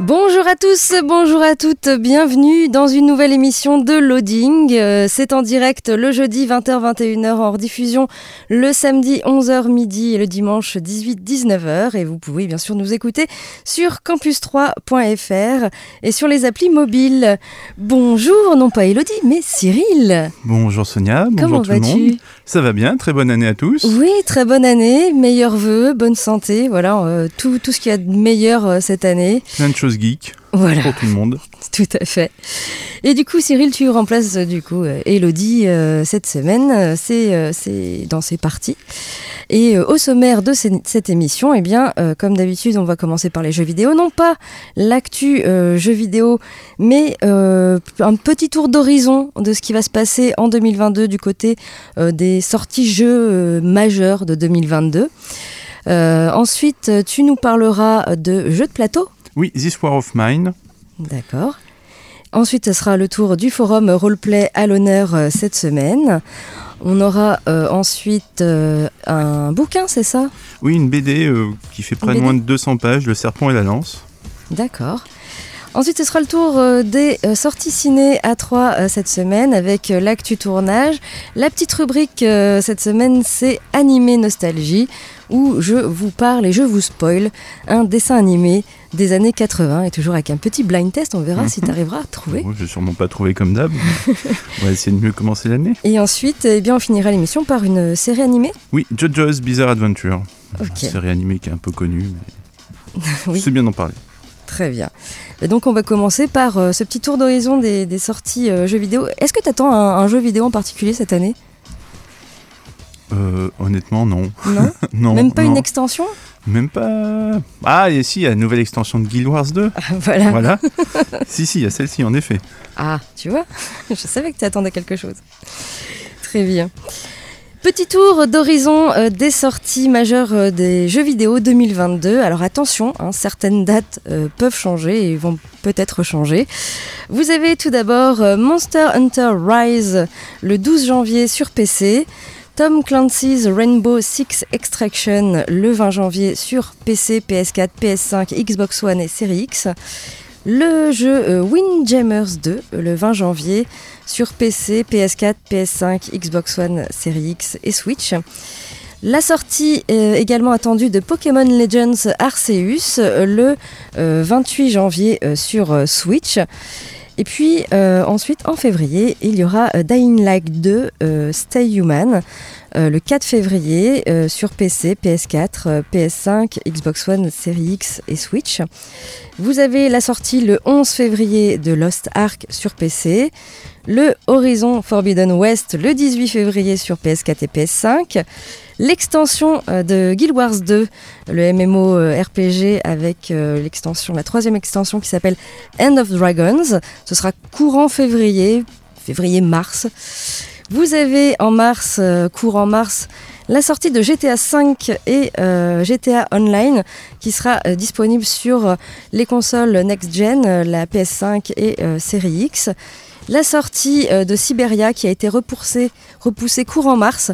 Bonjour à tous, bonjour à toutes, bienvenue dans une nouvelle émission de Loading. Euh, c'est en direct le jeudi 20h-21h en rediffusion le samedi 11h midi et le dimanche 18-19h. Et vous pouvez bien sûr nous écouter sur campus3.fr et sur les applis mobiles. Bonjour, non pas Elodie, mais Cyril. Bonjour Sonia, Comment bonjour tout le monde. Ça va bien, très bonne année à tous. Oui, très bonne année, meilleurs vœux, bonne santé, voilà, euh, tout, tout ce qu'il y a de meilleur euh, cette année. Plein de choses geeks Voilà. pour tout le monde. Tout à fait. Et du coup, Cyril, tu remplaces euh, du coup euh, Elodie euh, cette semaine. C'est euh, dans ces parties. Et euh, au sommaire de ces- cette émission, eh bien, comme d'habitude, on va commencer par les jeux vidéo. Non pas l'actu jeux vidéo, mais un petit tour d'horizon de ce qui va se passer en 2022 du côté des sorties jeux majeurs de 2022. Euh, ensuite, tu nous parleras de jeux de plateau. Oui, This War of Mine. D'accord. Ensuite, ce sera le tour du forum roleplay à l'honneur euh, cette semaine. On aura euh, ensuite euh, un bouquin, c'est ça? Oui, une BD qui fait près de moins de 200 pages, Le Serpent et la Lance. D'accord. Ensuite, ce sera le tour des sorties ciné à 3 cette semaine avec l'actu tournage. La petite rubrique cette semaine, c'est Animé Nostalgie, où je vous parle et je vous spoil un dessin animé des années 80 et toujours avec un petit blind test. On verra si tu arriveras à trouver. Bon, je vais sûrement pas trouvé comme d'hab. on va essayer de mieux commencer l'année. Et ensuite, eh bien, on finira l'émission par une série animée. Oui, JoJo's Bizarre Adventure. Une série animée qui est un peu connue, mais Oui. c'est bien d'en parler. Très bien. Et donc, on va commencer par euh, ce petit tour d'horizon des, des sorties euh, jeux vidéo. Est-ce que tu attends un, un jeu vidéo en particulier cette année? Euh, honnêtement, non. Non non Même pas non. une extension Même pas. Ah, et si, il y a une nouvelle extension de Guild Wars 2. Voilà. voilà. si, si, il y a celle-ci, en effet. Ah, tu vois Je savais que tu attendais quelque chose. Très bien. Petit tour d'horizon euh, des sorties majeures euh, des jeux vidéo 2022. Alors attention, hein, certaines dates euh, peuvent changer et vont peut-être changer. Vous avez tout d'abord Monster Hunter Rise le 12 janvier sur PC. Tom Clancy's Rainbow Six Extraction le 20 janvier sur PC, PS4, PS5, Xbox One et Series X. Le jeu euh, Windjammers 2 euh, le 20 janvier sur PC, PS4, PS5, Xbox One, Series X et Switch. La sortie également attendue de Pokémon Legends Arceus euh, le euh, 28 janvier sur Switch. Et puis euh, ensuite en février, il y aura euh, Dying Light 2 euh, Stay Human euh, le 4 février euh, sur PC, PS4, euh, PS5, Xbox One, Series X et Switch. Vous avez la sortie le 11 février de Lost Ark sur PC, le Horizon Forbidden West le 18 février sur PS4 et PS5, l'extension euh, de Guild Wars 2, le MMO euh, RPG avec euh, l'extension, la troisième extension qui s'appelle End of Dragons. Ce sera courant février, février-mars. Vous avez en mars, courant mars, la sortie de GTA 5 et GTA Online qui sera disponible sur les consoles next-gen, euh, la PS5 et Série X. La sortie de Siberia qui a été repoussée, repoussée courant mars.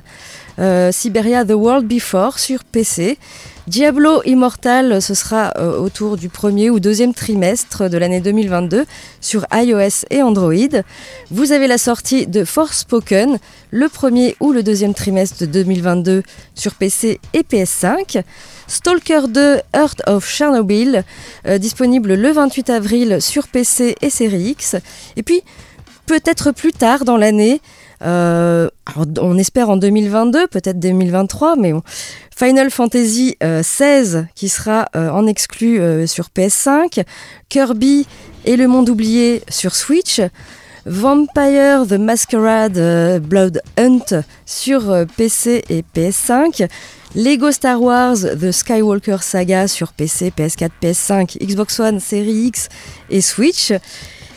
Euh, Siberia The World Before sur PC. Diablo Immortal, ce sera euh, autour du premier ou deuxième trimestre de l'année 2022 sur iOS et Android. Vous avez la sortie de Forspoken le premier ou le deuxième trimestre de 2022 sur PC et PS5. Stalker 2 Earth of Chernobyl, euh, disponible le 28 avril sur PC et Série X. Et puis, peut-être plus tard dans l'année, euh, on espère en 2022, peut-être 2023, mais bon. Final Fantasy euh, XVI qui sera euh, en exclu euh, sur PS5, Kirby et le monde oublié sur Switch, Vampire the Masquerade euh, Blood Hunt sur euh, PC et PS5, Lego Star Wars The Skywalker Saga sur PC, PS4, PS5, Xbox One, Series X et Switch.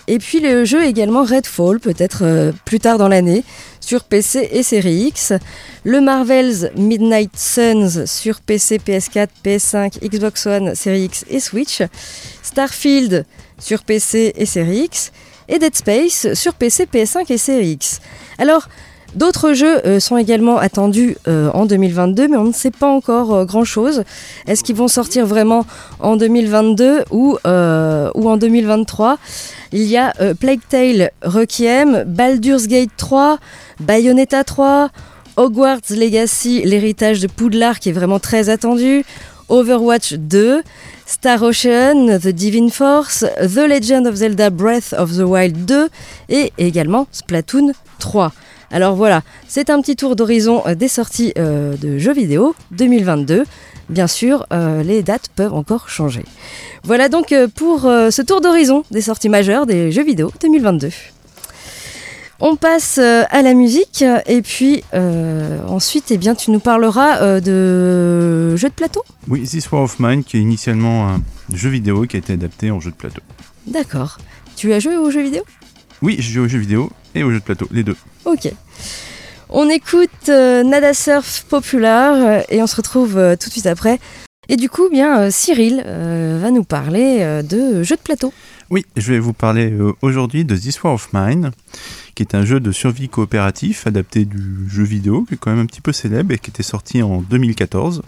Et puis le jeu également Redfall, peut-être euh, plus tard dans l'année, sur PC et Series X. Le Marvel's Midnight Suns sur PC, PS4, PS5, Xbox One, Series X et Switch. Starfield sur PC et Series X. Et Dead Space sur PC, PS5 et Series X. Alors, D'autres jeux euh, sont également attendus euh, en 2022, mais on ne sait pas encore euh, grand-chose. Est-ce qu'ils vont sortir vraiment en 2022 ou, ou en 2023 Il y a Plague Tale Requiem, Baldur's Gate 3, Bayonetta 3, Hogwarts Legacy, l'héritage de Poudlard qui est vraiment très attendu, Overwatch 2, Star Ocean, The Divine Force, The Legend of Zelda Breath of the Wild 2 et également Splatoon 3. Alors voilà, c'est un petit tour d'horizon euh, des sorties euh, de jeux vidéo 2022. Bien sûr, euh, les dates peuvent encore changer. Voilà donc pour ce tour d'horizon des sorties majeures des jeux vidéo 2022. On passe à la musique et puis ensuite eh bien, tu nous parleras de jeux de plateau Oui, This War of Mine qui est initialement un jeu vidéo qui a été adapté en jeu de plateau. D'accord. Tu as joué aux jeux vidéo? Oui, j'ai joué aux jeux vidéo et aux jeux de plateau, les deux. Ok. On écoute euh, Nada Surf Popular euh, et on se retrouve euh, tout de suite après. Et du coup, bien, Cyril va nous parler de jeux de plateau. Oui, je vais vous parler aujourd'hui de This War of Mine, qui est un jeu de survie coopératif adapté du jeu vidéo, qui est quand même un petit peu célèbre et qui était sorti en 2014.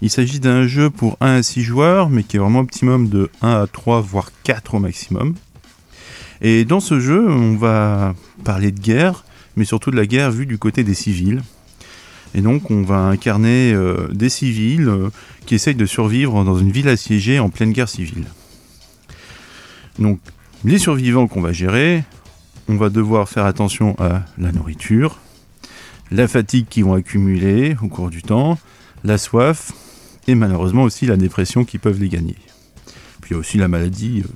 Il s'agit d'un jeu pour 1 à 6 joueurs, mais qui est vraiment optimum de 1 à 3, voire 4 au maximum. Et dans ce jeu, on va parler de guerre, mais surtout de la guerre vue du côté des civils. Et donc on va incarner euh, des civils euh, qui essayent de survivre dans une ville assiégée en pleine guerre civile. Donc les survivants qu'on va gérer, on va devoir faire attention à la nourriture, la fatigue qu'ils vont accumuler au cours du temps, la soif et malheureusement aussi la dépression qui peuvent les gagner. Puis il y a aussi la maladie euh,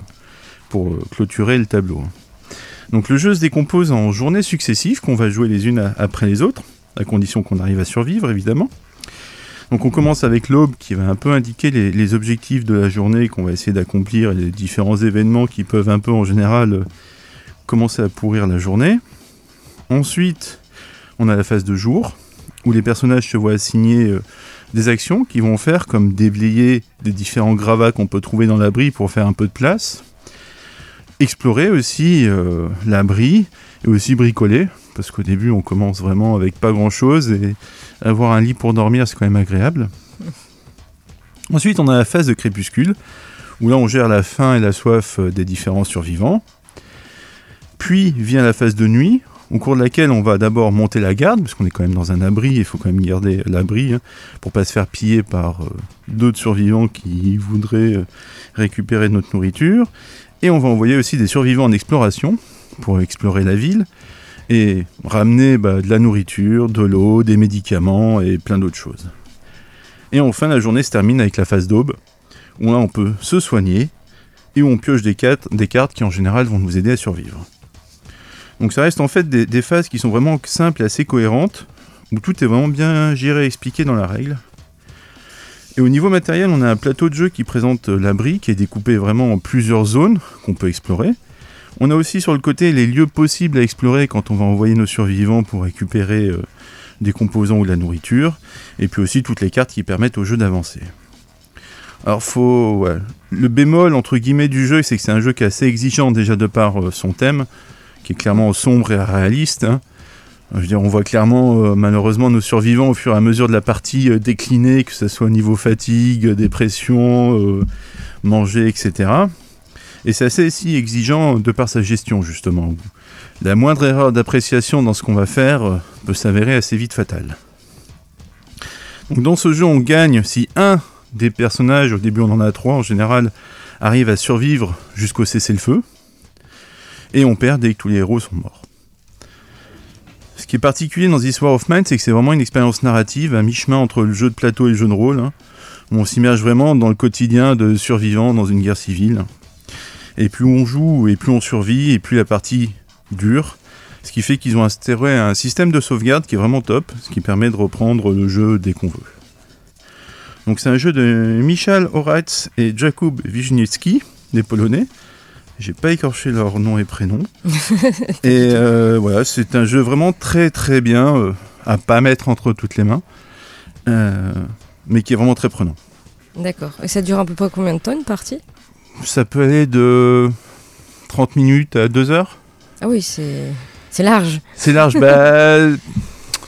pour clôturer le tableau. Donc le jeu se décompose en journées successives qu'on va jouer les unes après les autres, à condition qu'on arrive à survivre évidemment. Donc on commence avec l'aube qui va un peu indiquer les, objectifs de la journée qu'on va essayer d'accomplir et les différents événements qui peuvent un peu en général euh, commencer à pourrir la journée. Ensuite, on a la phase de jour où les personnages se voient assigner euh, des actions qui vont faire comme déblayer des différents gravats qu'on peut trouver dans l'abri pour faire un peu de place explorer aussi euh, l'abri et aussi bricoler, parce qu'au début on commence vraiment avec pas grand chose et avoir un lit pour dormir c'est quand même agréable. Ensuite on a la phase de crépuscule, où là on gère la faim et la soif euh, des différents survivants. Puis vient la phase de nuit, au cours de laquelle on va d'abord monter la garde, parce qu'on est quand même dans un abri, il faut quand même garder l'abri hein, pour pas se faire piller par euh, d'autres survivants qui voudraient récupérer notre nourriture. Et on va envoyer aussi des survivants en exploration pour explorer la ville et ramener bah, de la nourriture, de l'eau, des médicaments et plein d'autres choses. Et enfin, la journée se termine avec la phase d'aube, où là on peut se soigner et où on pioche des cartes, qui en général vont nous aider à survivre. Donc ça reste en fait des, des phases qui sont vraiment simples et assez cohérentes, où tout est vraiment bien géré et expliqué dans la règle. Et au niveau matériel, on a un plateau de jeu qui présente euh, l'abri, qui est découpé vraiment en plusieurs zones qu'on peut explorer. On a aussi sur le côté les lieux possibles à explorer quand on va envoyer nos survivants pour récupérer euh, des composants ou de la nourriture, et puis aussi toutes les cartes qui permettent au jeu d'avancer. Alors faut, le bémol entre guillemets du jeu, c'est que c'est un jeu qui est assez exigeant déjà de par euh, son thème, qui est clairement sombre et réaliste. Hein. Je dire, on voit clairement, euh, malheureusement, nos survivants au fur et à mesure de la partie euh, décliner, que ce soit au niveau fatigue, dépression, euh, manger, etc. Et c'est assez si exigeant de par sa gestion, justement. La moindre erreur d'appréciation dans ce qu'on va faire peut s'avérer assez vite fatale. Donc dans ce jeu, on gagne si un des personnages, au début on en a trois en général, arrive à survivre jusqu'au cessez-le-feu, et on perd dès que tous les héros sont morts. Ce qui est particulier dans War of Mine, c'est que c'est vraiment une expérience narrative, à mi-chemin entre le jeu de plateau et le jeu de rôle. Hein, on s'immerge vraiment dans le quotidien de survivants dans une guerre civile. Et plus on joue, et plus on survit, et plus la partie dur. Ce qui fait qu'ils ont instauré un système de sauvegarde qui est vraiment top, ce qui permet de reprendre le jeu dès qu'on veut. Donc c'est un jeu de Michal Horatz et Jakub Wisniewski, des Polonais. J'ai pas écorché leur nom et prénom. et euh, voilà, c'est un jeu vraiment très très bien euh, à pas mettre entre toutes les mains, euh, mais qui est vraiment très prenant. D'accord. Et ça dure à peu près combien de temps une partie? Ça peut aller de 30 minutes à 2 heures. Ah oui, c'est c'est large. C'est large. bah,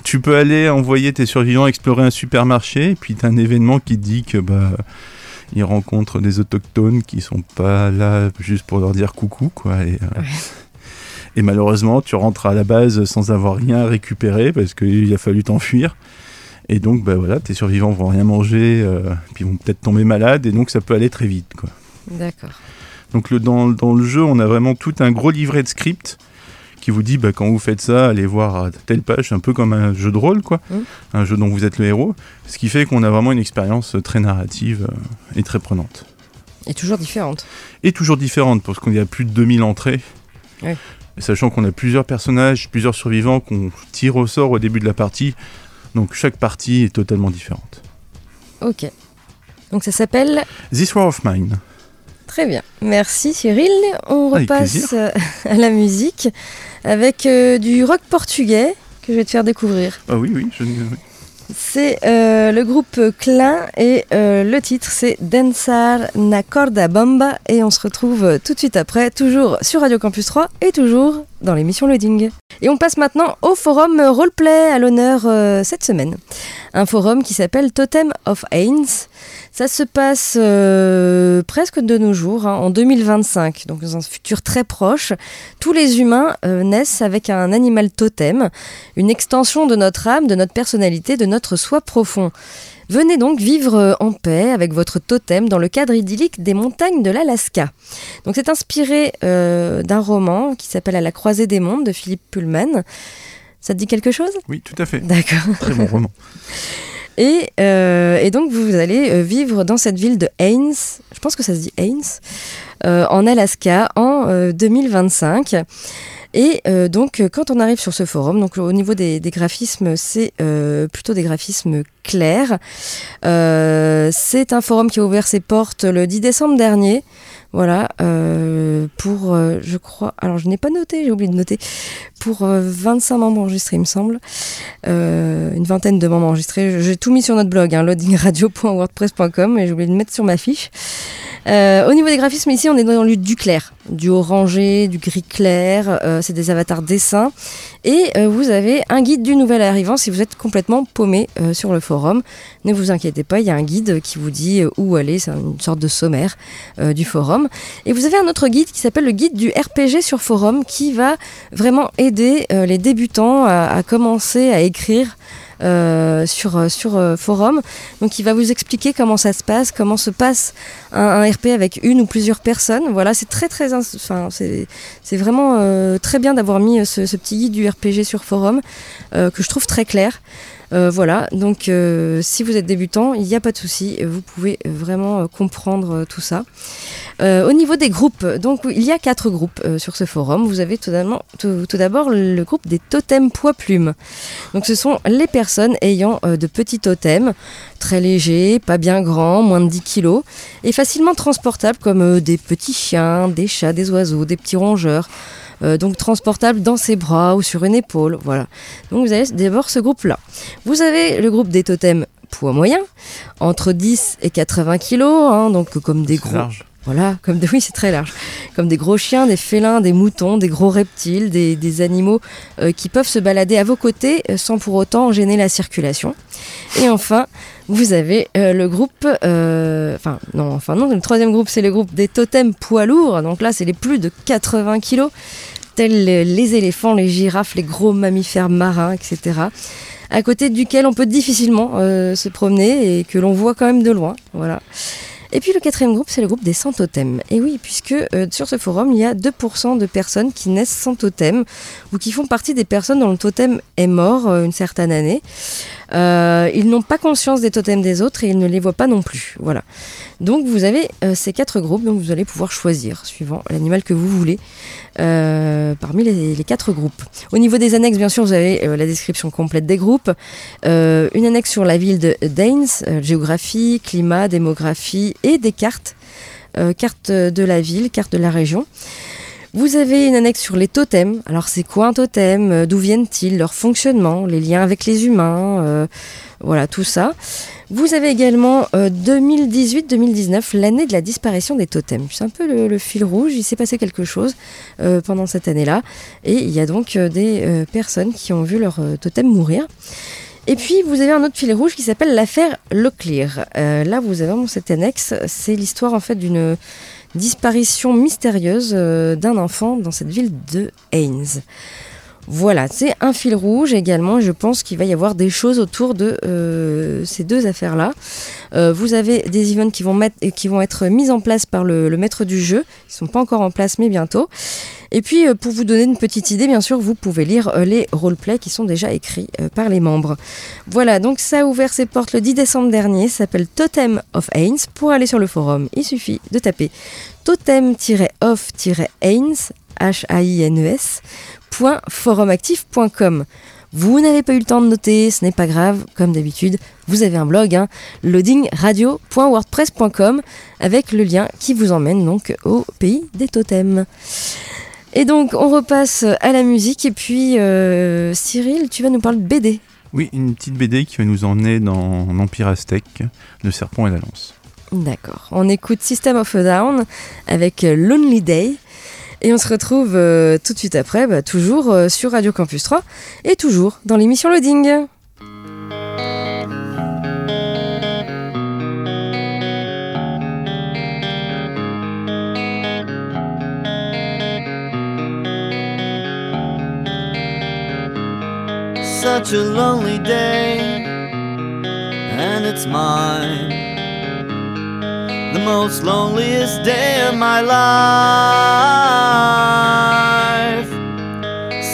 tu peux aller envoyer tes survivants explorer un supermarché, et puis tu as un événement qui te dit que bah ils rencontrent des autochtones qui sont pas là juste pour leur dire coucou, quoi. Et, euh, et malheureusement, tu rentres à la base sans avoir rien récupéré parce qu'il a fallu t'enfuir. Et donc, bah voilà, tes survivants vont rien manger, euh, puis vont peut-être tomber malades, et donc ça peut aller très vite, quoi. D'accord. Donc le, dans, dans le jeu, on a vraiment tout un gros livret de script qui vous dit bah, quand vous faites ça, allez voir à telle page, un peu comme un jeu de rôle, quoi, Mm. un jeu dont vous êtes le héros, ce qui fait qu'on a vraiment une expérience très narrative euh, et très prenante. Et toujours différente. Et toujours différente, parce qu'il y a plus de 2000 entrées, Ouais. Sachant qu'on a plusieurs personnages, plusieurs survivants qu'on tire au sort au début de la partie, donc chaque partie est totalement différente. Ok. Donc ça s'appelle This War of Mine. Très bien. Merci Cyril. On Avec repasse plaisir. euh, à la musique avec euh, du rock portugais que je vais te faire découvrir. Ah oui, oui, je... C'est euh, le groupe Klein et euh, le titre c'est Dançar na corda bamba et on se retrouve tout de suite après, toujours sur Radio Campus 3 et toujours dans l'émission Loading. Et on passe maintenant au forum Roleplay à l'honneur euh, cette semaine. Un forum qui s'appelle Totem of Haynes. Ça se passe euh, presque de nos jours, hein, en 2025, donc dans un futur très proche. Tous les humains euh, naissent avec un animal totem, une extension de notre âme, de notre personnalité, de notre soi profond. Venez donc vivre euh, en paix avec votre totem dans le cadre idyllique des montagnes de l'Alaska. Donc c'est inspiré euh, d'un roman qui s'appelle À la croisée des mondes de Philippe Pullman. Ça te dit quelque chose? Oui, tout à fait. D'accord. Très bon roman. Et, euh, et donc vous allez vivre dans cette ville de Haines, je pense que ça se dit Haines, euh, en Alaska en euh, 2025. Et euh, donc euh, quand on arrive sur ce forum, donc au niveau des, graphismes, c'est euh, plutôt des graphismes clairs. C'est un forum qui a ouvert ses portes le 10 décembre dernier. Voilà, euh, pour, euh, je crois, alors je n'ai pas noté, j'ai oublié de noter, pour euh, 25 membres enregistrés, il me semble. Euh, une vingtaine de membres enregistrés. J'ai tout mis sur notre blog, hein, loadingradio.wordpress.com, et j'ai oublié de mettre sur ma fiche. Euh, au niveau des graphismes, ici, on est dans le du clair, du orangé, du gris clair. euh, c'est des avatars dessins. Et euh, vous avez un guide du nouvel arrivant si vous êtes complètement paumé euh, sur le forum. Ne vous inquiétez pas, il y a un guide qui vous dit euh, où aller. C'est une sorte de sommaire euh, du forum. Et vous avez un autre guide qui s'appelle le guide du RPG sur forum qui va vraiment aider euh, les débutants à, commencer à écrire euh, sur, euh, sur forum. Donc il va vous expliquer comment ça se passe, comment se passe un, RP avec une ou plusieurs personnes. Voilà, c'est très très, enfin c'est vraiment euh, très bien d'avoir mis euh, ce, petit guide du RPG sur forum euh, que je trouve très clair. Voilà, donc si vous êtes débutant, il n'y a pas de souci, vous pouvez vraiment comprendre tout ça. Au niveau des groupes, donc il y a quatre groupes sur ce forum. Vous avez tout d'abord, le groupe des totems poids plumes. Donc ce sont les personnes ayant de petits totems, très légers, pas bien grands, moins de 10 kilos, et facilement transportables comme euh, des petits chiens, des chats, des oiseaux, des petits rongeurs. euh, donc transportables dans ses bras ou sur une épaule, voilà. Donc vous avez d'abord ce groupe-là. Vous avez le groupe des totems poids moyen, entre 10 et 80 kilos, hein, donc comme des gros, large. voilà, comme des, oui, c'est très large. Comme des gros chiens, des félins, des moutons, des gros reptiles, des, des animaux euh, qui peuvent se balader à vos côtés sans pour autant gêner la circulation. Et enfin, vous avez euh, le groupe, euh, enfin non, enfin non, le troisième groupe, c'est le groupe des totems poids lourds. Donc là, c'est les plus de 80 kilos, tels les éléphants, les girafes, les gros mammifères marins, etc. À côté duquel on peut difficilement euh, se promener et que l'on voit quand même de loin. Voilà. Et puis le quatrième groupe, c'est le groupe des sans totems. Et oui, puisque sur ce forum, il y a 2% de personnes qui naissent sans totem ou qui font partie des personnes dont le totem est mort une certaine année. Euh, ils n'ont pas conscience des totems des autres et ils ne les voient pas non plus. Voilà. Donc vous avez euh, ces quatre groupes, donc vous allez pouvoir choisir suivant l'animal que vous voulez euh, parmi les, quatre groupes. Au niveau des annexes, bien sûr, vous avez euh, la description complète des groupes, euh, une annexe sur la ville de Daines, euh, géographie, climat, démographie et des cartes, euh, carte de la ville, carte de la région. Vous avez une annexe sur les totems. Alors c'est quoi un totem? Euh, D'où viennent-ils? Leur fonctionnement? Les liens avec les humains? Euh, Voilà, tout ça. Vous avez également euh, 2018-2019, l'année de la disparition des totems. C'est un peu le, fil rouge, il s'est passé quelque chose euh, pendant cette année-là. Et il y a donc euh, des euh, personnes qui ont vu leur euh, totem mourir. Et puis vous avez un autre fil rouge qui s'appelle l'affaire. Euh, là vous avez vraiment cette annexe, c'est l'histoire en fait d'une disparition mystérieuse euh, d'un enfant dans cette ville de Haynes. Voilà, c'est un fil rouge également. Je pense qu'il va y avoir des choses autour de euh, ces deux affaires-là. Euh, vous avez des events qui vont, mettre, qui vont être mis en place par le, maître du jeu. Ils sont pas encore en place, mais bientôt. Et puis, euh, pour vous donner une petite idée, bien sûr, vous pouvez lire euh, les roleplays qui sont déjà écrits euh, par les membres. Voilà, donc ça a ouvert ses portes le 10 décembre dernier. Ça s'appelle Totem of Haynes. Pour aller sur le forum, il suffit de taper totem-of-haynes, H-A-I-N-E-S, .forumactif.com. Vous n'avez pas eu le temps de noter, ce n'est pas grave, comme d'habitude, vous avez un blog, hein, loadingradio.wordpress.com, avec le lien qui vous emmène donc au pays des totems. Et donc, on repasse à la musique, et puis euh, Cyril, tu vas nous parler de BD. Oui, une petite BD qui va nous emmener dans l'Empire aztèque, le serpent et la lance. D'accord. On écoute System of a Down avec Lonely Day. Et on se retrouve euh, tout de suite après, bah, toujours euh, sur Radio Campus 3 et toujours dans l'émission Loading. Such a lonely day, and it's mine. The most loneliest day of my life.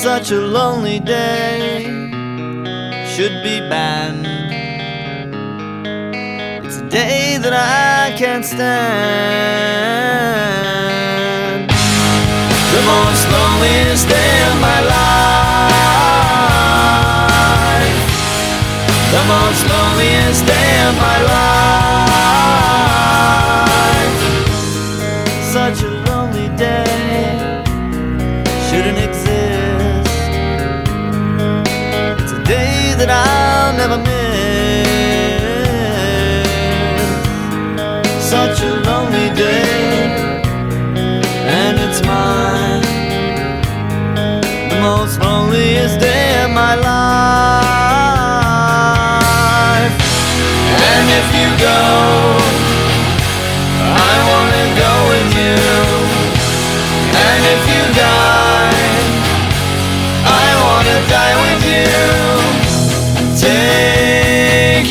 Such a lonely day should be banned. It's a day that I can't stand. The most loneliest day of my life. The most loneliest day of my life. Such a lonely day shouldn't exist. It's a day that I'll never miss. Such a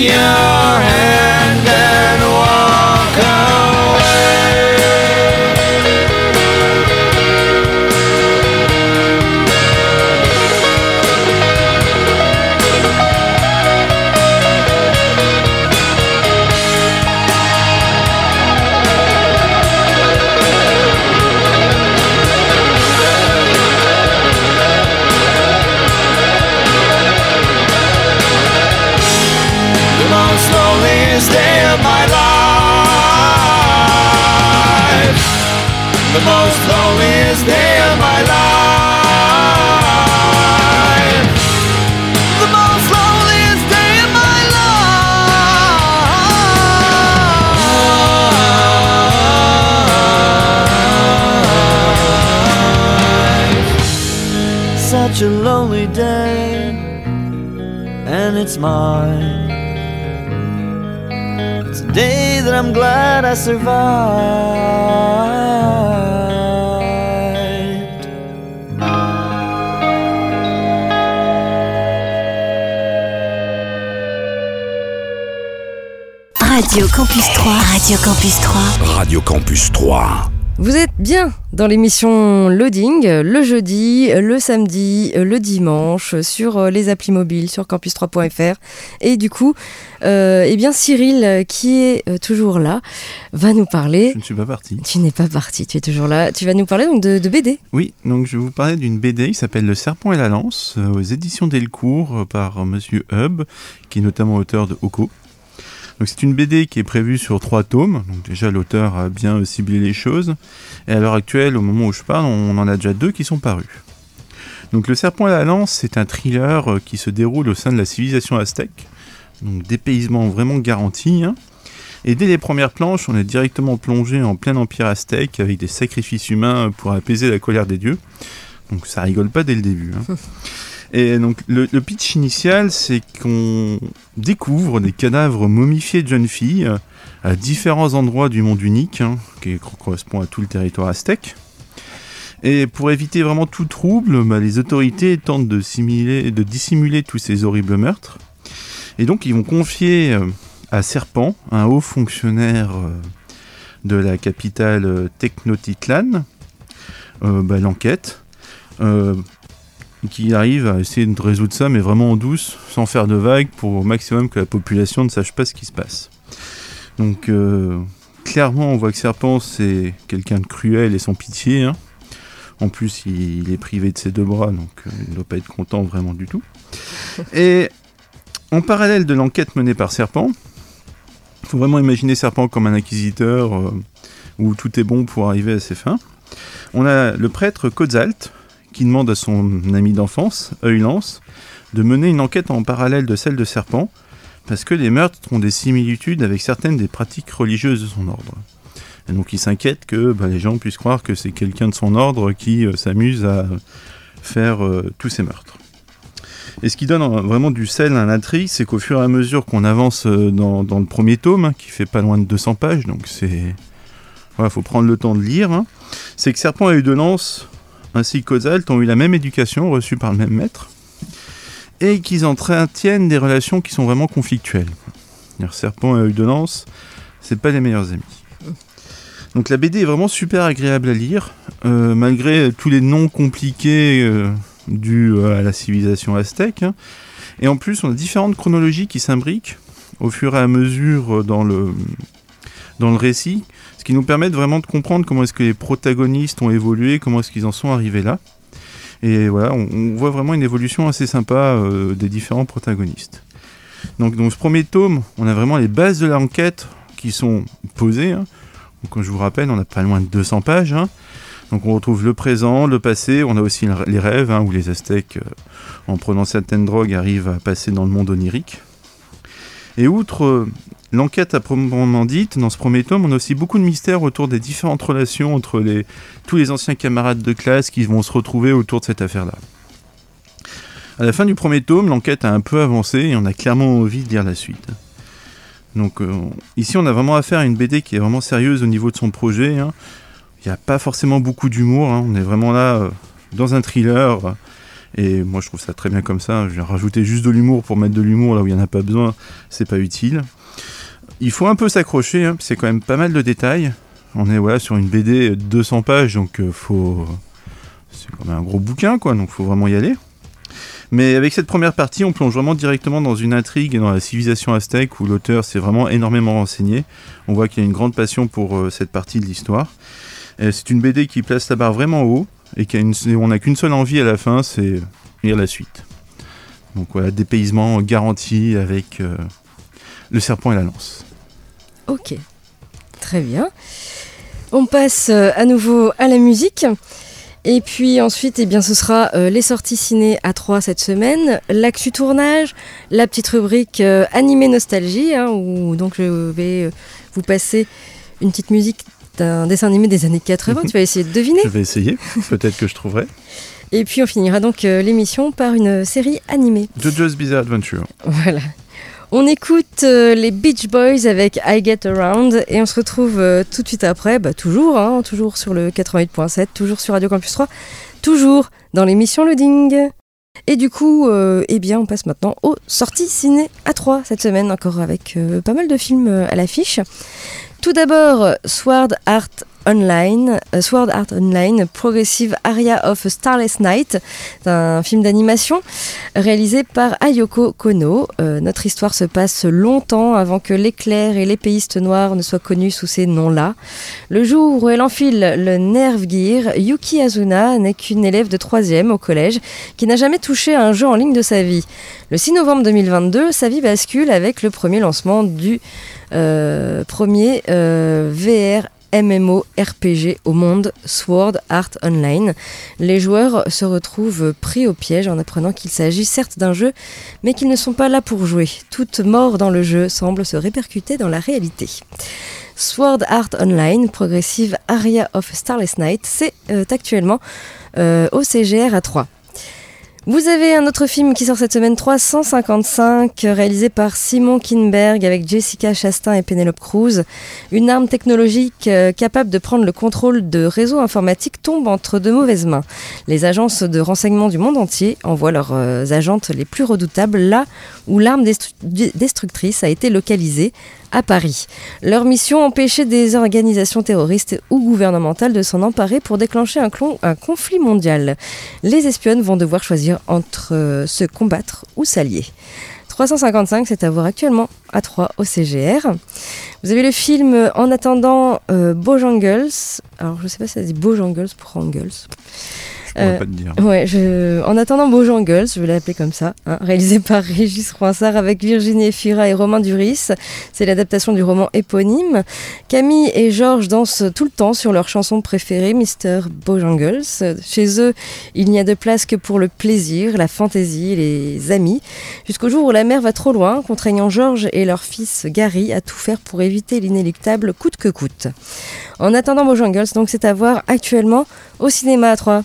you. Most loneliest day of my life. The most loneliest day of my life. Such a lonely day, and it's mine. It's a day that I'm glad I survived. Radio Campus 3. Radio Campus 3. Radio Campus 3. Vous êtes bien dans l'émission Loading, le jeudi, le samedi, le dimanche, sur les applis mobiles, sur campus3.fr. Et du coup, euh, eh bien Cyril, qui est euh, toujours là, va nous parler. Je ne suis pas parti. Tu n'es pas parti, tu es toujours là. Tu vas nous parler donc de, de BD. Oui, donc je vais vous parler d'une BD qui s'appelle Le Serpent et la Lance, euh, aux éditions Delcourt, euh, par euh, Monsieur Hub, qui est notamment auteur de Oko. Donc c'est une BD qui est prévue sur trois tomes. Donc déjà l'auteur a bien ciblé les choses. Et à l'heure actuelle, au moment où je parle, on en a déjà deux qui sont parus. Donc Le Serpent et la Lance, c'est un thriller euh, qui se déroule au sein de la civilisation aztèque. Donc dépaysement vraiment garanti. hein. Et dès les premières planches, on est directement plongé en plein empire aztèque avec des sacrifices humains pour apaiser la colère des dieux. Donc ça rigole pas dès le début. hein. Et donc le, le pitch initial, c'est qu'on découvre des cadavres momifiés de jeunes filles euh, à différents endroits du monde unique, hein, qui correspond à tout le territoire aztèque. Et pour éviter vraiment tout trouble, bah, les autorités tentent de, simuler- de dissimuler tous ces horribles meurtres. Et donc ils vont confier euh, à Serpent, un haut fonctionnaire euh, de la capitale Technotitlan, euh, bah, l'enquête. Qui arrive à essayer de résoudre ça, mais vraiment en douce, sans faire de vagues, pour au maximum que la population ne sache pas ce qui se passe. Donc, euh, clairement, on voit que Serpent, c'est quelqu'un de cruel et sans pitié. hein. En plus, il, il est privé de ses deux bras, donc euh, il ne doit pas être content vraiment du tout. Et en parallèle de l'enquête menée par Serpent, il faut vraiment imaginer Serpent comme un inquisiteur euh, où tout est bon pour arriver à ses fins. On a le prêtre Kozalt, qui demande à son ami d'enfance, Eulance, de mener une enquête en parallèle de celle de Serpent, parce que les meurtres ont des similitudes avec certaines des pratiques religieuses de son ordre. Et donc il s'inquiète que bah, les gens puissent croire que c'est quelqu'un de son ordre qui euh, s'amuse à faire euh, tous ces meurtres. Et ce qui donne euh, vraiment du sel à l'intrigue, c'est qu'au fur et à mesure qu'on avance dans, le premier tome, hein, qui fait pas loin de 200 pages, donc c'est... Voilà, faut prendre le temps de lire, hein, c'est que Serpent et Eudenance ainsi que Kozalt ont eu la même éducation reçue par le même maître et qu'ils entretiennent des relations qui sont vraiment conflictuelles. Serpent et Eudenance, c'est pas les meilleurs amis. Donc la BD est vraiment super agréable à lire, euh, malgré tous les noms compliqués euh, dus à la civilisation aztèque. hein. Et en plus, on a différentes chronologies qui s'imbriquent au fur et à mesure euh, dans le, dans le récit, qui nous permet de vraiment de comprendre comment est-ce que les protagonistes ont évolué, comment est-ce qu'ils en sont arrivés là. Et voilà, on, voit vraiment une évolution assez sympa euh, des différents protagonistes. Donc dans ce premier tome, on a vraiment les bases de l'enquête qui sont posées. hein. Donc, je vous rappelle, on a pas loin de 200 pages. hein. Donc on retrouve le présent, le passé, on a aussi le- les rêves, hein, où les Aztèques, euh, en prenant certaines drogues, arrivent à passer dans le monde onirique. Et outre euh, l'enquête à proprement dite, dans ce premier tome, on a aussi beaucoup de mystères autour des différentes relations entre tous les anciens camarades de classe qui vont se retrouver autour de cette affaire-là. À la fin du premier tome, l'enquête a un peu avancé et on a clairement envie de lire la suite. Donc euh, ici, on a vraiment affaire à une BD qui est vraiment sérieuse au niveau de son projet. hein. Il n'y a pas forcément beaucoup d'humour. hein. On est vraiment là euh, dans un thriller. et moi, je trouve ça très bien comme ça. Je vais rajouter juste de l'humour pour mettre de l'humour là où il n'y en a pas besoin. C'est pas utile. Il faut un peu s'accrocher. hein, c'est quand même pas mal de détails. On est voilà, sur une BD de 200 pages, donc euh, faut. C'est quand même un gros bouquin, quoi. Donc faut vraiment y aller. Mais avec cette première partie, on plonge vraiment directement dans une intrigue et dans la civilisation aztèque où l'auteur s'est vraiment énormément renseigné. On voit qu'il y a une grande passion pour euh, cette partie de l'histoire. C'est une BD qui place la barre vraiment haut et qui a une- on n'a qu'une seule envie à la fin, c'est lire la suite. Donc voilà, dépaysement garanti avec euh, le serpent et la lance. Ok, très bien. On passe euh, à nouveau à la musique. Et puis ensuite, eh bien, ce sera euh, les sorties ciné à 3 cette semaine, l'actu tournage, la petite rubrique euh, animé nostalgie, hein, où donc je vais euh, vous passer une petite musique d'un dessin animé des années 80. tu vas essayer de deviner. Je vais essayer, peut-être que je trouverai. Et puis on finira donc l'émission par une série animée. JoJo's Bizarre Adventure. Voilà. On écoute euh, les Beach Boys avec I Get Around et on se retrouve euh, tout de suite après, bah, toujours, hein, toujours sur le 88.7, toujours sur Radio Campus 3, toujours dans l'émission Loading. Et du coup, euh, eh bien, on passe maintenant aux sorties ciné à 3 cette semaine, encore avec pas mal de films à l'affiche. Tout d'abord, Sword Art Online, Sword Art Online, Progressive Aria of Starless Night, un film d'animation réalisé par Ayoko Kono. notre histoire se passe longtemps avant que l'éclair et l'épéiste noir ne soient connus sous ces noms-là. Le jour où elle enfile le Nerve Gear, Yuki Azuna n'est qu'une élève de 3 au collège qui n'a jamais touché un jeu en ligne de sa vie. Le 6 novembre 2022, sa vie bascule avec le premier lancement du euh, premier euh, VR MMO RPG au monde, Sword Art Online. Les joueurs se retrouvent pris au piège en apprenant qu'il s'agit certes d'un jeu, mais qu'ils ne sont pas là pour jouer. Toute mort dans le jeu semble se répercuter dans la réalité. Sword Art Online, progressive Aria of Starless Night, c'est euh, actuellement au CGR à 3. Vous avez un autre film qui sort cette semaine, 355, réalisé par Simon Kinberg avec Jessica Chastain et Penelope Cruz. Une arme technologique euh, capable de prendre le contrôle de réseaux informatiques tombe entre de mauvaises mains. Les agences de renseignement du monde entier envoient leurs euh, agentes les plus redoutables là où l'arme destructrice a été localisée, à Paris. Leur mission, empêcher des organisations terroristes ou gouvernementales de s'en emparer pour déclencher un, conflit mondial. Les espionnes vont devoir choisir entre euh, se combattre ou s'allier. 355, c'est à voir actuellement à 3 au CGR. Vous avez le film En attendant euh, Bojangles. Alors, je ne sais pas si ça dit Bojangles pour Angles. Euh, pas te dire. Ouais, je... En attendant Bojangles, je vais l'appeler comme ça, hein, réalisé par Régis Roinsard avec Virginie Efira et Romain Duris. C'est l'adaptation du roman éponyme. Camille et Georges dansent tout le temps sur leur chanson préférée, Mr. Bojangles. Chez eux, il n'y a de place que pour le plaisir, la fantaisie les amis. Jusqu'au jour où la mère va trop loin, contraignant Georges et leur fils Gary à tout faire pour éviter l'inéluctable coûte que coûte. En attendant Bojangles, donc c'est à voir actuellement au cinéma à 3.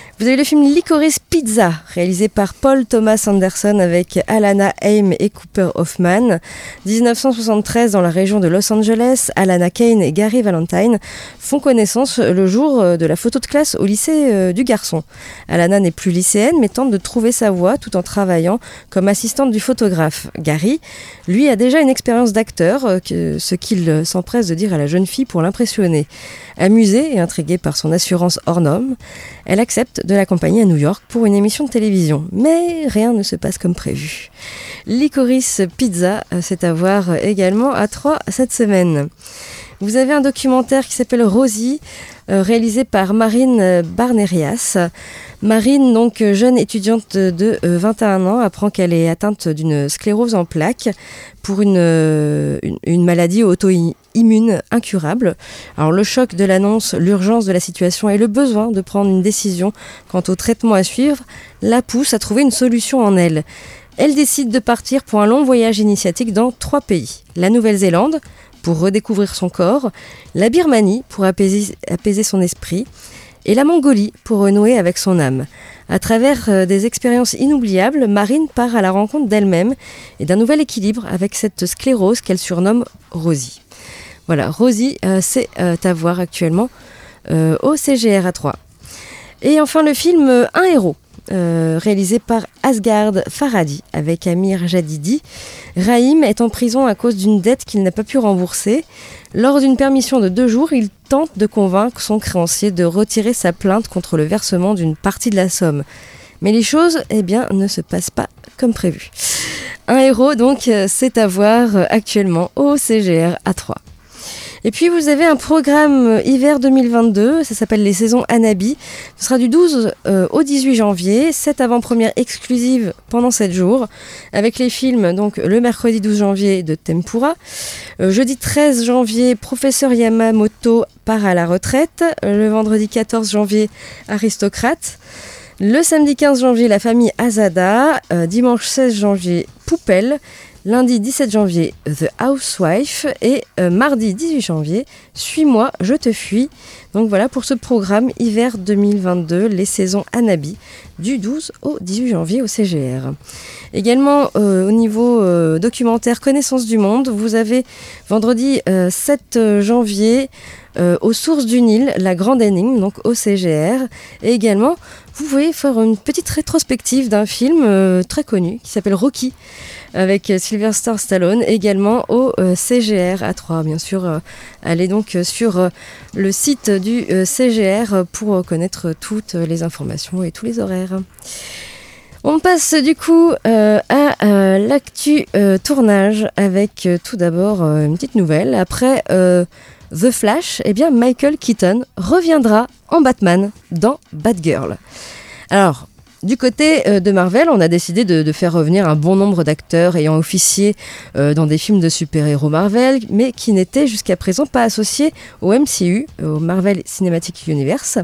Vous avez le film Licorice Pizza, réalisé par Paul Thomas Anderson avec Alana Haim et Cooper Hoffman. 1973, dans la région de Los Angeles, Alana Kane et Gary Valentine font connaissance le jour euh, de la photo de classe au lycée euh, du garçon. Alana n'est plus lycéenne, mais tente de trouver sa voie tout en travaillant comme assistante du photographe. Gary, lui, a déjà une expérience d'acteur, euh, ce qu'il s'empresse de dire à la jeune fille pour l'impressionner. Amusée et intriguée par son assurance hors norme, elle accepte de l'accompagner à New York pour une émission de télévision. Mais rien ne se passe comme prévu. Licorice Pizza, euh, c'est à voir également à 3 cette semaine. Vous avez un documentaire qui s'appelle Rosie, euh, réalisé par Marine Barnerias. Marine, donc jeune étudiante de 21 ans, apprend qu'elle est atteinte d'une sclérose en plaques pour une, une, maladie auto-immune incurable. Alors le choc de l'annonce, l'urgence de la situation et le besoin de prendre une décision quant au traitement à suivre la pousse à trouver une solution en elle. Elle décide de partir pour un long voyage initiatique dans trois pays. La Nouvelle-Zélande, pour redécouvrir son corps, la Birmanie, pour apaiser, apaiser son esprit, et la Mongolie pour renouer avec son âme. À travers euh, des expériences inoubliables, Marine part à la rencontre d'elle-même et d'un nouvel équilibre avec cette sclérose qu'elle surnomme Rosie. Voilà, Rosie, euh, c'est euh, à voir actuellement au CGR à 3. Et enfin le film Un héros, réalisé par Asgard Faradi avec Amir Jadidi. Rahim est en prison à cause d'une dette qu'il n'a pas pu rembourser. Lors d'une permission de deux jours, il tente de convaincre son créancier de retirer sa plainte contre le versement d'une partie de la somme. Mais les choses, eh bien, ne se passent pas comme prévu. Un héros, donc, euh, c'est à voir euh, actuellement au CGR A3. Et puis vous avez un programme euh, hiver 2022, ça s'appelle les saisons Anabi. Ce sera du 12 euh, au 18 janvier, 7 avant-premières exclusives pendant 7 jours, avec les films donc le mercredi 12 janvier de Tempura, euh, jeudi 13 janvier Professeur Yamamoto part à la retraite, le vendredi 14 janvier Aristocrate. Le samedi 15 janvier, la famille Azada. dimanche 16 janvier, Poupelle lundi 17 janvier The Housewife et euh, mardi 18 janvier Suis-moi, je te fuis. Donc voilà pour ce programme hiver 2022, les saisons Anabi du 12 au 18 janvier au CGR. Également euh, au niveau euh, documentaire Connaissance du monde, vous avez vendredi 7 janvier aux sources du Nil, la grande énigme, donc au CGR. Et également, vous pouvez faire une petite rétrospective d'un film très connu qui s'appelle Rocky avec euh, Sylvester Stallone également au euh, CGR à 3 bien sûr euh, allez donc sur le site du CGR pour connaître toutes les informations et tous les horaires on passe du coup à l'actu tournage avec tout d'abord une petite nouvelle. Après The Flash, eh bien Michael Keaton reviendra en Batman dans Batgirl. Alors, du côté euh, de Marvel, on a décidé de, faire revenir un bon nombre d'acteurs ayant officié euh, dans des films de super-héros Marvel, mais qui n'étaient jusqu'à présent pas associés au MCU, au Marvel Cinematic Universe.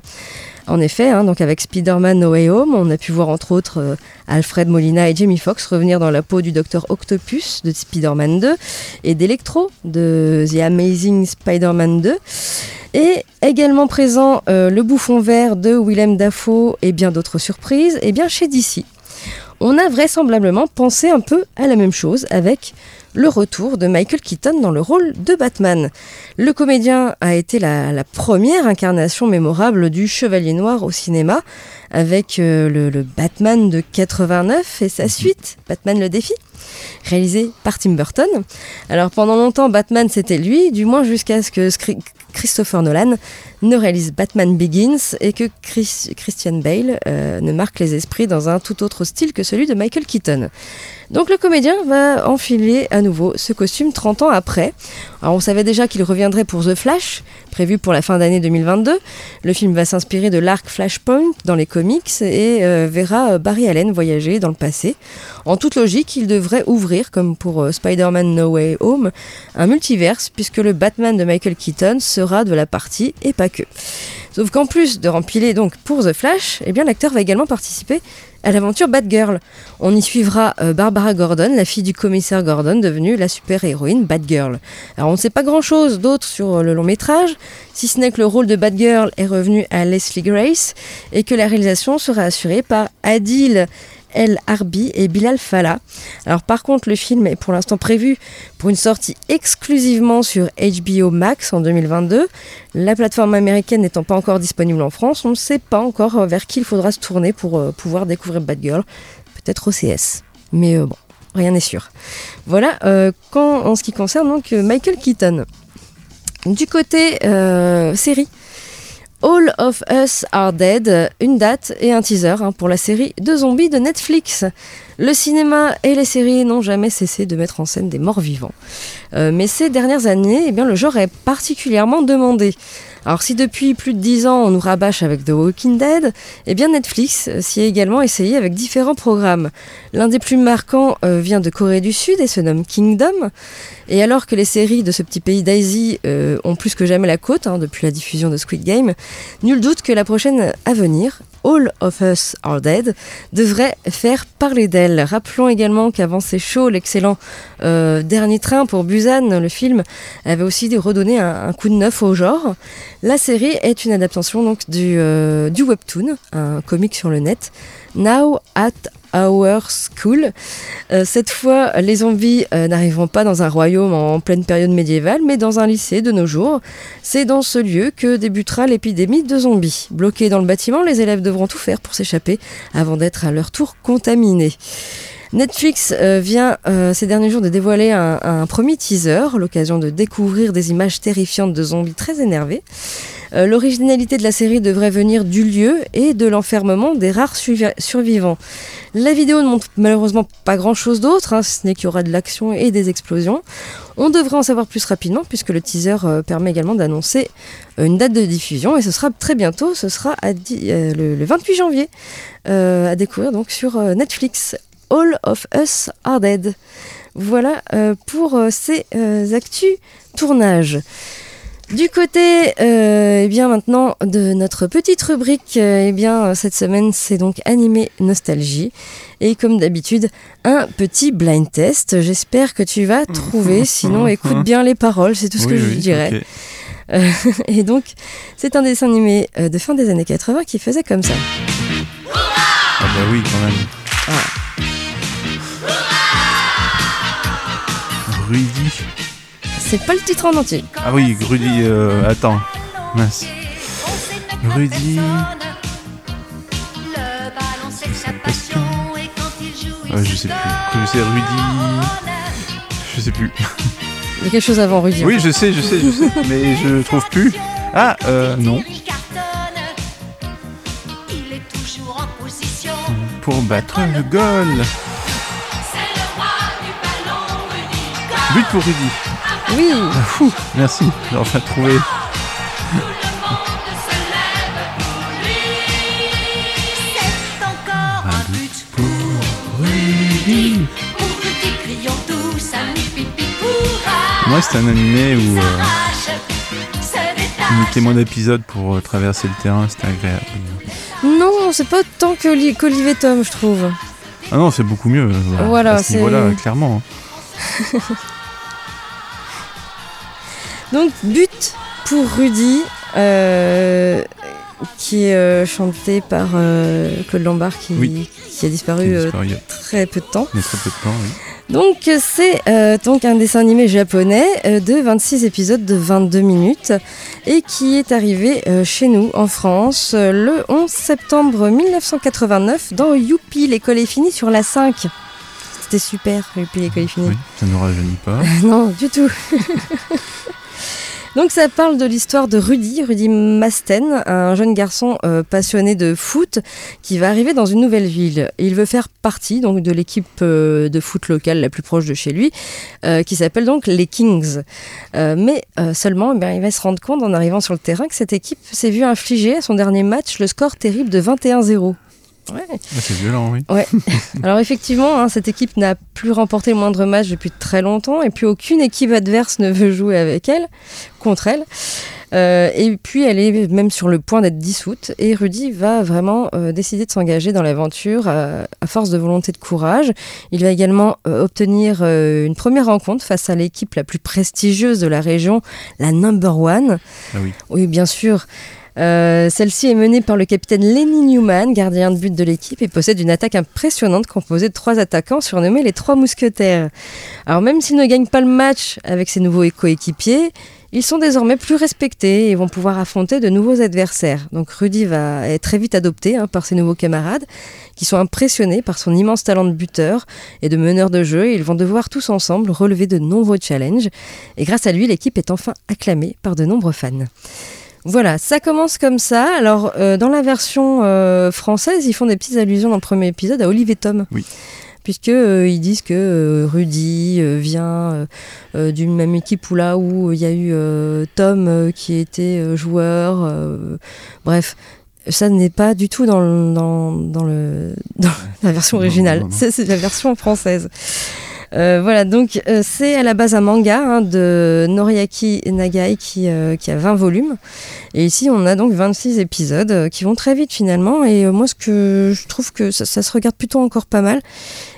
En effet, hein, donc avec Spider-Man No Way Home, on a pu voir entre autres euh, Alfred Molina et Jamie Foxx revenir dans la peau du Docteur Octopus de Spider-Man 2 et d'Electro de The Amazing Spider-Man 2. Et également présent euh, le bouffon vert de Willem Dafoe et bien d'autres surprises, et bien chez DC. On a vraisemblablement pensé un peu à la même chose avec le retour de Michael Keaton dans le rôle de Batman. Le comédien a été la, première incarnation mémorable du Chevalier Noir au cinéma, avec euh, le, le Batman de 89 et sa suite, Batman le défi, réalisé par Tim Burton. Alors pendant longtemps, Batman c'était lui, du moins jusqu'à ce que Christopher Nolan ne réalise Batman Begins et que Chris- Christian Bale euh, ne marque les esprits dans un tout autre style que celui de Michael Keaton. Donc le comédien va enfiler à nouveau ce costume 30 ans après. Alors on savait déjà qu'il reviendrait pour The Flash, prévu pour la fin d'année 2022. Le film va s'inspirer de l'arc Flashpoint dans les comics et euh, verra euh, Barry Allen voyager dans le passé. En toute logique, il devrait ouvrir, comme pour Spider-Man No Way Home, un multiverse puisque le Batman de Michael Keaton sera de la partie et pas Sauf qu'en plus de rempiler donc pour The Flash, eh bien l'acteur va également participer à l'aventure Batgirl. On y suivra euh, Barbara Gordon, la fille du commissaire Gordon, devenue la super-héroïne Batgirl. Alors on ne sait pas grand-chose d'autre sur euh, le long métrage, si ce n'est que le rôle de Batgirl est revenu à Leslie Grace et que la réalisation sera assurée par Adil El Harbi et Bilal Fallah. Alors par contre, le film est pour l'instant prévu pour une sortie exclusivement sur HBO Max en 2022. La plateforme américaine n'étant pas encore disponible en France, on ne sait pas encore vers qui il faudra se tourner pour euh, pouvoir découvrir Batgirl. Peut-être OCS. Mais euh, bon, rien n'est sûr. Voilà, euh, quand, en ce qui concerne donc euh, Michael Keaton. Du côté série, All of Us Are Dead, une date et un teaser hein, pour la série de zombies de Netflix. Le cinéma et les séries n'ont jamais cessé de mettre en scène des morts vivants. Mais ces dernières années, eh bien, le genre est particulièrement demandé. Alors si depuis plus de 10 ans on nous rabâche avec The Walking Dead, eh bien Netflix s'y est également essayé avec différents programmes. L'un des plus marquants euh, vient de Corée du Sud et se nomme Kingdom. Et alors que les séries de ce petit pays d'Asie euh, ont plus que jamais la côte hein, depuis la diffusion de Squid Game, nul doute que la prochaine à venir, All of Us Are Dead, devrait faire parler d'elle. Rappelons également qu'avant ces shows, l'excellent euh, Dernier Train pour Busan, le film, avait aussi redonné un, un coup de neuf au genre. La série est une adaptation donc du, euh, du webtoon, un comic sur le net, Now at Our School. Euh, cette fois, les zombies euh, n'arriveront pas dans un royaume en pleine période médiévale, mais dans un lycée de nos jours. C'est dans ce lieu que débutera l'épidémie de zombies. Bloqués dans le bâtiment, les élèves devront tout faire pour s'échapper avant d'être à leur tour contaminés. Netflix euh, vient euh, ces derniers jours de dévoiler un, premier teaser, l'occasion de découvrir des images terrifiantes de zombies très énervés. Euh, L'originalité de la série devrait venir du lieu et de l'enfermement des rares survivants. La vidéo ne montre malheureusement pas grand chose d'autre, hein, ce n'est qu'il y aura de l'action et des explosions. On devrait en savoir plus rapidement puisque le teaser permet également d'annoncer une date de diffusion et ce sera très bientôt, ce sera le, le 28 janvier à découvrir donc sur Netflix. All of Us Are Dead. Voilà euh, pour euh, ces euh, actus tournage. Du côté, euh, eh bien maintenant de notre petite rubrique, eh bien cette semaine c'est donc animé nostalgie et comme d'habitude un petit blind test. J'espère que tu vas trouver. Sinon, écoute bien les paroles, c'est tout ce que je oui, dirais. Euh, et donc c'est un dessin animé de fin des années 80 qui faisait comme ça. Ah bah oui, quand même. Rudy. C'est pas le titre en entier. Ah oui, Rudy, euh, attends. mince. Rudy. passion. Ouais, je sais plus. Je sais Rudy. Je sais plus. Il y a quelque chose avant Rudy. Oui, je sais, je sais, je sais. mais je trouve plus. Ah, euh, non. Pour battre le goal. But pour Rudy. Oui. Ah, fou, merci, j'ai enfin trouvé. Un but pour Rudy. Moi, c'est un animé où euh, il mettait moins d'épisodes pour euh, traverser le terrain, c'était agréable. Non, c'est pas autant que Oli- qu'Olivier Tom, je trouve. Ah non, c'est beaucoup mieux. euh, Voilà, à ce c'est- niveau-là, clairement. Donc, but pour Rudy, euh, qui est euh, chanté par euh, Claude Lombard, qui, Oui. qui a disparu, a disparu il y a- très peu de temps. Il y a très peu de temps, oui. Donc, c'est euh, donc un dessin animé japonais euh, de 26 épisodes de 22 minutes et qui est arrivé euh, chez nous en France le 11 septembre 1989 dans Youpi, l'école est finie sur la 5. C'était super, Youpi, l'école est finie. Oui, ça ne nous rajeunit pas. non, du tout. Donc ça parle de l'histoire de Rudy, Rudy Masten, un jeune garçon euh, passionné de foot qui va arriver dans une nouvelle ville. Il veut faire partie donc de l'équipe euh, de foot locale la plus proche de chez lui, euh, qui s'appelle donc les Kings. Mais seulement, eh il va se rendre compte en arrivant sur le terrain que cette équipe s'est vue infliger à son dernier match le score terrible de 21-0. Ouais. Ah, c'est violent, oui. Ouais. Alors effectivement, hein, cette équipe n'a plus remporté le moindre match depuis très longtemps, et puis aucune équipe adverse ne veut jouer avec elle, contre elle. Euh, et puis elle est même sur le point d'être dissoute, et Rudy va vraiment euh, décider de s'engager dans l'aventure euh, à force de volonté de courage. Il va également obtenir une première rencontre face à l'équipe la plus prestigieuse de la région, la Number One. Ah oui. Oui, bien sûr. Euh, Celle-ci est menée par le capitaine Lenny Newman, gardien de but de l'équipe, et possède une attaque impressionnante composée de trois attaquants surnommés les Trois Mousquetaires. Alors même s'ils ne gagnent pas le match avec ses nouveaux coéquipiers, ils sont désormais plus respectés et vont pouvoir affronter de nouveaux adversaires. Donc Rudy va être très vite adopté hein, par ses nouveaux camarades, qui sont impressionnés par son immense talent de buteur et de meneur de jeu. Et ils vont devoir tous ensemble relever de nombreux challenges. Et grâce à lui, l'équipe est enfin acclamée par de nombreux fans. Voilà, ça commence comme ça. Alors, euh, dans la version euh, française, ils font des petites allusions dans le premier épisode à Olive et Tom. Oui. Puisque euh, ils disent que Rudy vient d'une même équipe où là où il y a eu euh, Tom qui était joueur. bref, ça n'est pas du tout dans, le- dans, dans le, dans la version originale. c'est la version française. Euh, voilà, donc euh, c'est à la base un manga hein, de Noriaki Nagai qui, euh, qui a 20 volumes. Et ici, on a donc 26 épisodes euh, qui vont très vite finalement. Et euh, moi, ce que je trouve que ça, ça se regarde plutôt encore pas mal.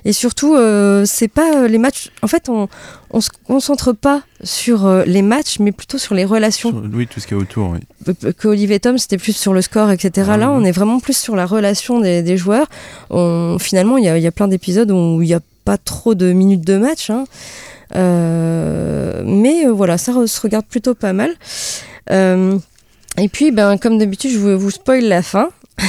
Et surtout, euh, c'est pas les matchs. En fait, on, on se concentre pas sur les matchs, mais plutôt sur les relations. Oui, tout ce qu'il y a autour, oui. que Olivier Tom, c'était plus sur le score, etc. Ah, Là, on est vraiment plus sur la relation des, des joueurs. On, finalement, il y y a plein d'épisodes où il n'y a pas trop de minutes de match. hein. Euh, mais euh, voilà, ça re- se regarde plutôt pas mal. Euh, et puis, ben, comme d'habitude, je vous, vous spoil la fin.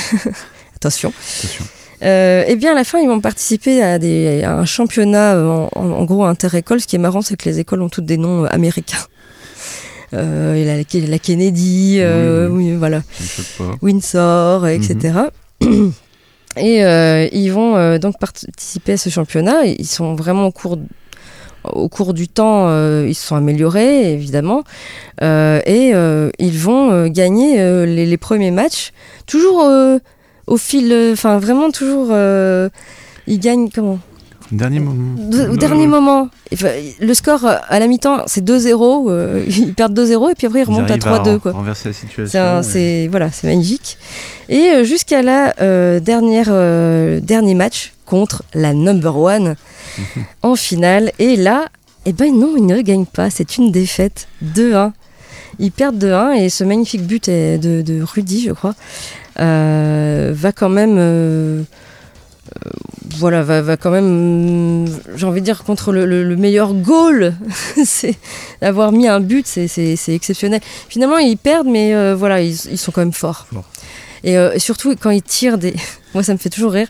Attention. Attention. Euh, eh bien, à la fin, ils vont participer à, des, à un championnat, en, en- en gros, inter-école. Ce qui est marrant, c'est que les écoles ont toutes des noms américains. Euh, et la, la Kennedy, euh, Oui, oui, voilà. Ça ne choque pas. Et euh, ils vont euh, donc participer à ce championnat. Ils sont vraiment au cours, au cours du temps, euh, ils se sont améliorés, évidemment. Euh, et euh, ils vont euh, gagner les, les premiers matchs. Toujours au fil, enfin vraiment toujours. ils gagnent comment? Dernier moment. de- au dernier moment, le score euh, à la mi-temps, c'est 2-0. euh, ils perdent 2-0 et puis après ils Ils remontent à arrivent 3-2. Quoi. renverser la C'est situation. voilà, c'est magnifique. Et euh, jusqu'à la euh, dernière euh, dernier match contre la number one en finale. Et là, eh ben non, ils ne gagnent pas. C'est une défaite 2-1. Ils perdent 2-1 et ce magnifique but est de, de Rudy, je crois, euh, va quand même euh, voilà, va, va quand même, j'ai envie de dire, contre le, le- le meilleur goal. c'est d'avoir mis un but, c'est- exceptionnel. Finalement, ils perdent, mais euh, voilà, ils, ils sont quand même forts. Fort. Et euh, surtout, quand ils tirent des. Moi, ça me fait toujours rire.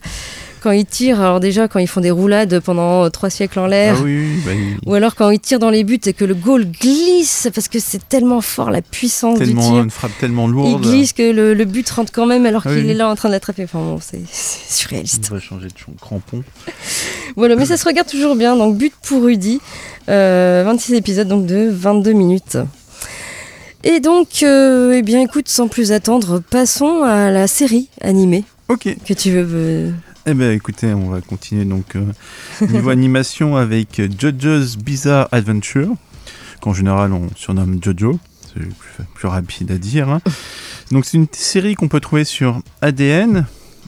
Quand ils tirent, alors déjà, quand ils font des roulades pendant euh, trois siècles en l'air. Ah oui, oui, bah, il- Ou alors quand ils tirent dans les buts et que le goal glisse, parce que c'est tellement fort la puissance du tellement, tir. une frappe tellement Il lourde. glisse que le, le but rentre quand même alors Ah qu'il oui. est là en train de l'attraper. Enfin bon, c'est c'est On surréaliste. va changer de crampon. Voilà, mais ça se regarde toujours bien. Donc, but pour Rudy. Euh, 26 épisodes, donc de 22 minutes. Et donc, euh, eh bien, écoute, sans plus attendre, passons à la série animée Ok. que tu veux. euh, Eh ben écoutez, on va continuer donc euh, niveau animation avec euh, JoJo's Bizarre Adventure, qu'en général on surnomme JoJo, c'est plus, rapide à dire. hein. Donc c'est une série qu'on peut trouver sur ADN,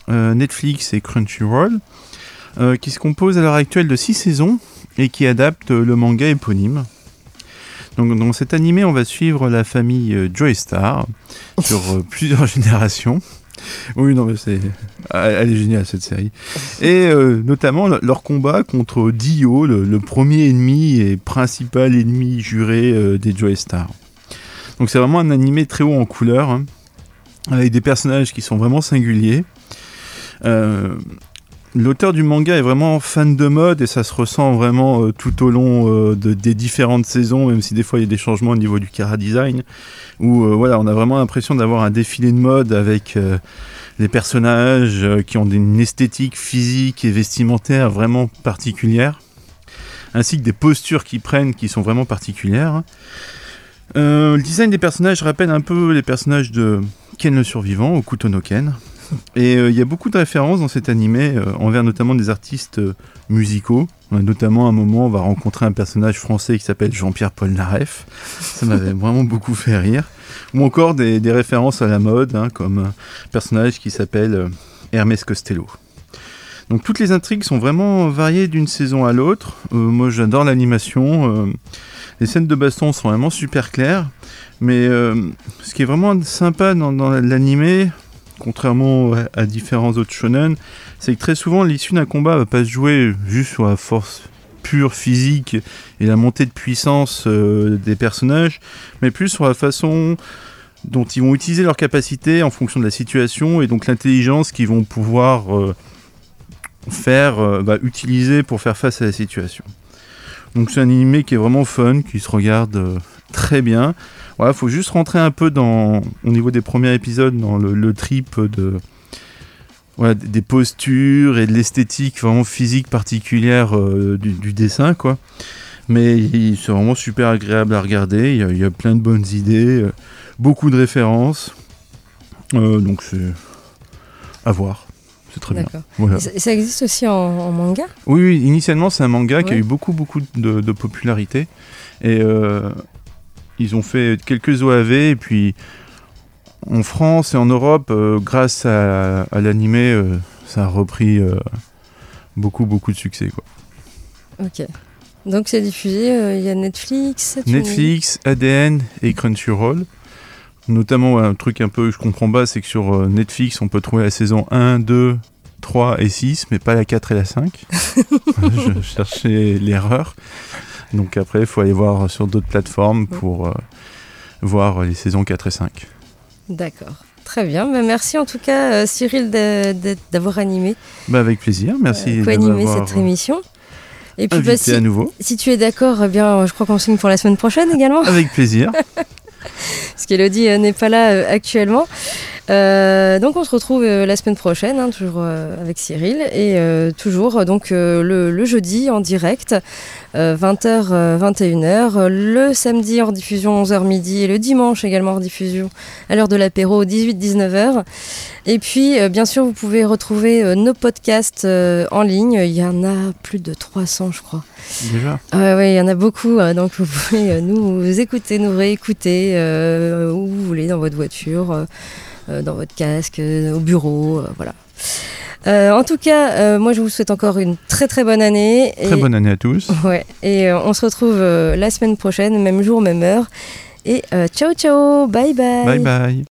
euh, Netflix et Crunchyroll, euh, qui se compose à l'heure actuelle de 6 saisons et qui adapte euh, le manga éponyme. Donc dans cet animé, on va suivre la famille Joystar sur plusieurs générations. Oui, non, mais c'est. Elle est géniale cette série. Et euh, notamment le- leur combat contre Dio, le, premier ennemi et principal ennemi juré euh, des Joystar. Donc c'est vraiment un animé très haut en couleur, hein, avec des personnages qui sont vraiment singuliers. Euh, L'auteur du manga est vraiment fan de mode et ça se ressent vraiment euh, tout au long euh, de- des différentes saisons, même si des fois il y a des changements au niveau du cara design, où euh, voilà, on a vraiment l'impression d'avoir un défilé de mode avec des personnages qui ont une esthétique physique et vestimentaire vraiment particulière, ainsi que des postures qu'ils prennent qui sont vraiment particulières. Le design des personnages rappelle un peu les personnages de Ken le Survivant, au no Ken. Et euh, il y a beaucoup de références dans cet animé, euh, envers notamment des artistes euh, musicaux. A notamment un moment, on va rencontrer un personnage français qui s'appelle Jean-Pierre Polnareff. Ça m'avait vraiment beaucoup fait rire. Ou encore des, références à la mode, hein, comme un personnage qui s'appelle euh, Hermès Costello. Donc toutes les intrigues sont vraiment variées d'une saison à l'autre. Euh, moi j'adore l'animation. euh, les scènes de baston sont vraiment super claires. Mais euh, ce qui est vraiment sympa dans, dans l'animé, contrairement à, différents autres shonen, c'est que très souvent l'issue d'un combat va pas se jouer juste sur la force pure physique et la montée de puissance euh, des personnages, mais plus sur la façon dont ils vont utiliser leurs capacités en fonction de la situation et donc l'intelligence qu'ils vont pouvoir euh, faire, euh, bah, utiliser pour faire face à la situation. Donc c'est un animé qui est vraiment fun, qui se regarde très bien. Voilà, faut juste rentrer un peu dans, au niveau des premiers épisodes, dans le, le trip de voilà, des postures et de l'esthétique vraiment physique particulière euh, du, du dessin, quoi. Mais c'est vraiment super agréable à regarder. Il y a, il y a plein de bonnes idées, euh, beaucoup de références. Euh, donc c'est à voir. C'est très bien. Voilà. Ça, ça existe aussi en, en manga? Oui, oui, initialement c'est un manga qui a eu beaucoup beaucoup de, de popularité et euh, ils ont fait quelques OAV et puis en France et en Europe, euh, grâce à, à l'animé, euh, ça a repris euh, beaucoup beaucoup de succès. Quoi. Ok. Donc c'est diffusé, euh, il y a Netflix. Netflix, ADN et Crunchyroll. Notamment un truc un peu que je comprends pas, c'est que sur Netflix on peut trouver la saison 1, 2, 3 et 6, mais pas la 4 et la 5. je cherchais l'erreur. Donc après, il faut aller voir sur d'autres plateformes pour euh, voir les saisons 4 et 5. D'accord. Très bien. Bah, merci en tout cas, euh, Cyril, d'avoir animé, Bah, avec plaisir, merci. euh, co-animé m'avoir, cette euh, émission. Et puis, bah, si, à nouveau. si tu es d'accord, eh bien, je crois qu'on signe pour la semaine prochaine également. Avec plaisir. parce qu'Elodie euh, n'est pas là euh, actuellement. Euh, donc on se retrouve euh, la semaine prochaine, hein, toujours euh, avec Cyril, et toujours donc le, le jeudi en direct, euh, 20h, 21h, le samedi hors diffusion 11h midi, et le dimanche également hors diffusion à l'heure de l'apéro 18-19h. Et puis bien sûr vous pouvez retrouver nos podcasts en ligne, il y en a plus de 300 je crois. Déjà. Ouais, il y en a beaucoup, euh, donc vous pouvez nous écouter, nous réécouter euh, où vous voulez, dans votre voiture, euh, dans votre casque, euh, au bureau, euh, voilà. Euh, en tout cas, euh, moi je vous souhaite encore une très très bonne année. Très bonne année à tous. Ouais, et euh, on se retrouve euh, la semaine prochaine, même jour, même heure. Et euh, ciao ciao, bye bye. Bye bye.